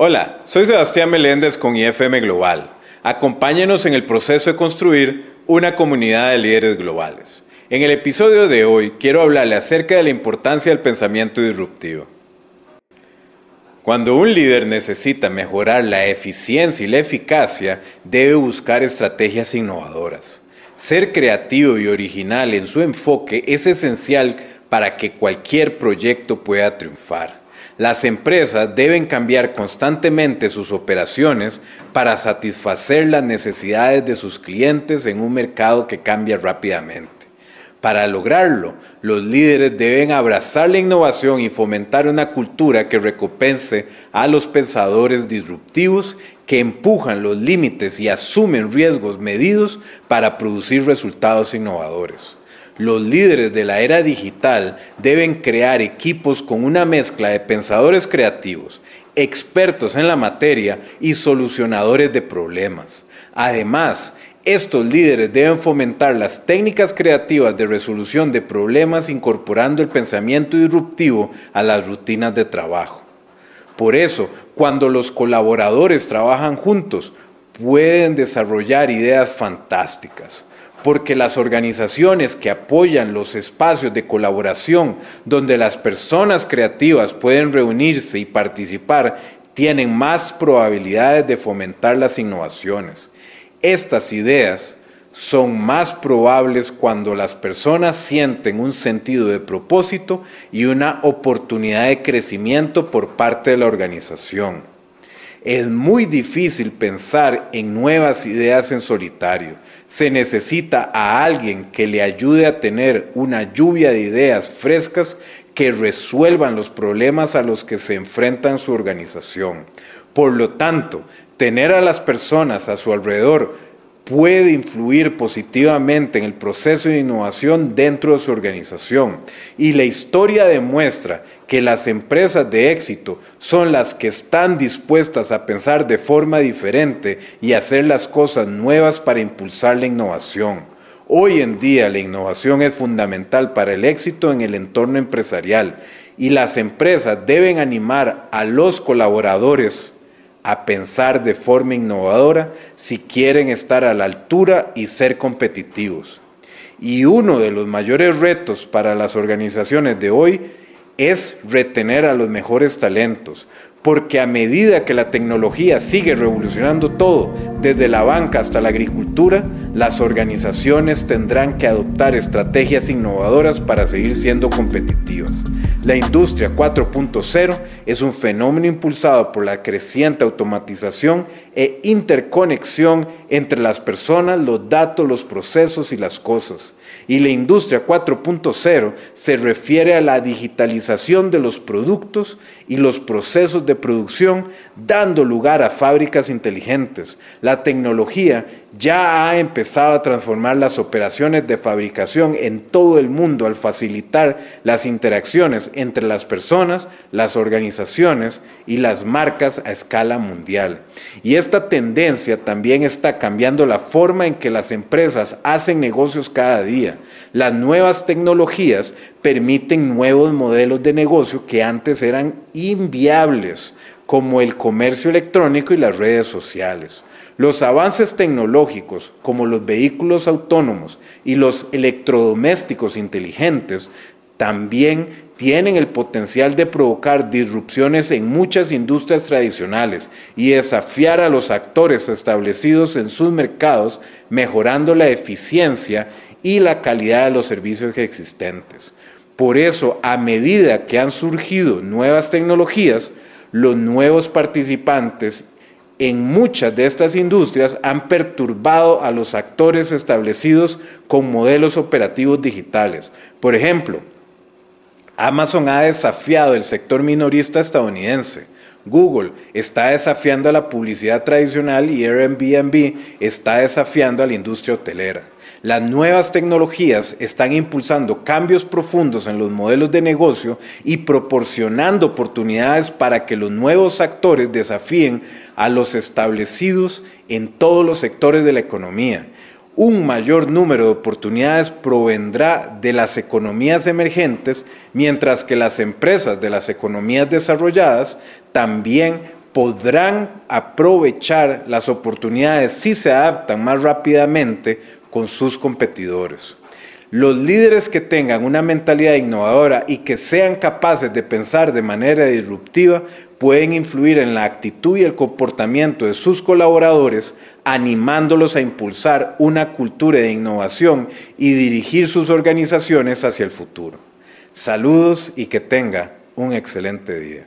Hola, soy Sebastián Meléndez con IFM Global. Acompáñenos en el proceso de construir una comunidad de líderes globales. En el episodio de hoy quiero hablarle acerca de la importancia del pensamiento disruptivo. Cuando un líder necesita mejorar la eficiencia y la eficacia, debe buscar estrategias innovadoras. Ser creativo y original en su enfoque es esencial para que cualquier proyecto pueda triunfar. Las empresas deben cambiar constantemente sus operaciones para satisfacer las necesidades de sus clientes en un mercado que cambia rápidamente. Para lograrlo, los líderes deben abrazar la innovación y fomentar una cultura que recompense a los pensadores disruptivos que empujan los límites y asumen riesgos medidos para producir resultados innovadores. Los líderes de la era digital deben crear equipos con una mezcla de pensadores creativos, expertos en la materia y solucionadores de problemas. Además, estos líderes deben fomentar las técnicas creativas de resolución de problemas incorporando el pensamiento disruptivo a las rutinas de trabajo. Por eso, cuando los colaboradores trabajan juntos, pueden desarrollar ideas fantásticas porque las organizaciones que apoyan los espacios de colaboración donde las personas creativas pueden reunirse y participar tienen más probabilidades de fomentar las innovaciones. Estas ideas son más probables cuando las personas sienten un sentido de propósito y una oportunidad de crecimiento por parte de la organización. Es muy difícil pensar en nuevas ideas en solitario. Se necesita a alguien que le ayude a tener una lluvia de ideas frescas que resuelvan los problemas a los que se enfrenta su organización. Por lo tanto, tener a las personas a su alrededor puede influir positivamente en el proceso de innovación dentro de su organización. Y la historia demuestra que las empresas de éxito son las que están dispuestas a pensar de forma diferente y hacer las cosas nuevas para impulsar la innovación. Hoy en día la innovación es fundamental para el éxito en el entorno empresarial y las empresas deben animar a los colaboradores a pensar de forma innovadora si quieren estar a la altura y ser competitivos. Y uno de los mayores retos para las organizaciones de hoy es retener a los mejores talentos, porque a medida que la tecnología sigue revolucionando todo, desde la banca hasta la agricultura, las organizaciones tendrán que adoptar estrategias innovadoras para seguir siendo competitivas. La industria 4.0 es un fenómeno impulsado por la creciente automatización e interconexión entre las personas, los datos, los procesos y las cosas. Y la industria 4.0 se refiere a la digitalización de los productos y los procesos de producción, dando lugar a fábricas inteligentes. La tecnología ya ha empezado a transformar las operaciones de fabricación en todo el mundo al facilitar las interacciones entre las personas, las organizaciones y las marcas a escala mundial. Y esta tendencia también está cambiando la forma en que las empresas hacen negocios cada día. Las nuevas tecnologías permiten nuevos modelos de negocio que antes eran inviables, como el comercio electrónico y las redes sociales. Los avances tecnológicos, como los vehículos autónomos y los electrodomésticos inteligentes, también tienen el potencial de provocar disrupciones en muchas industrias tradicionales y desafiar a los actores establecidos en sus mercados, mejorando la eficiencia y la calidad de los servicios existentes. Por eso, a medida que han surgido nuevas tecnologías, los nuevos participantes en muchas de estas industrias han perturbado a los actores establecidos con modelos operativos digitales. Por ejemplo, Amazon ha desafiado el sector minorista estadounidense. Google está desafiando a la publicidad tradicional y Airbnb está desafiando a la industria hotelera. Las nuevas tecnologías están impulsando cambios profundos en los modelos de negocio y proporcionando oportunidades para que los nuevos actores desafíen a los establecidos en todos los sectores de la economía. Un mayor número de oportunidades provendrá de las economías emergentes, mientras que las empresas de las economías desarrolladas también podrán aprovechar las oportunidades si se adaptan más rápidamente con sus competidores. Los líderes que tengan una mentalidad innovadora y que sean capaces de pensar de manera disruptiva pueden influir en la actitud y el comportamiento de sus colaboradores, animándolos a impulsar una cultura de innovación y dirigir sus organizaciones hacia el futuro. Saludos y que tenga un excelente día.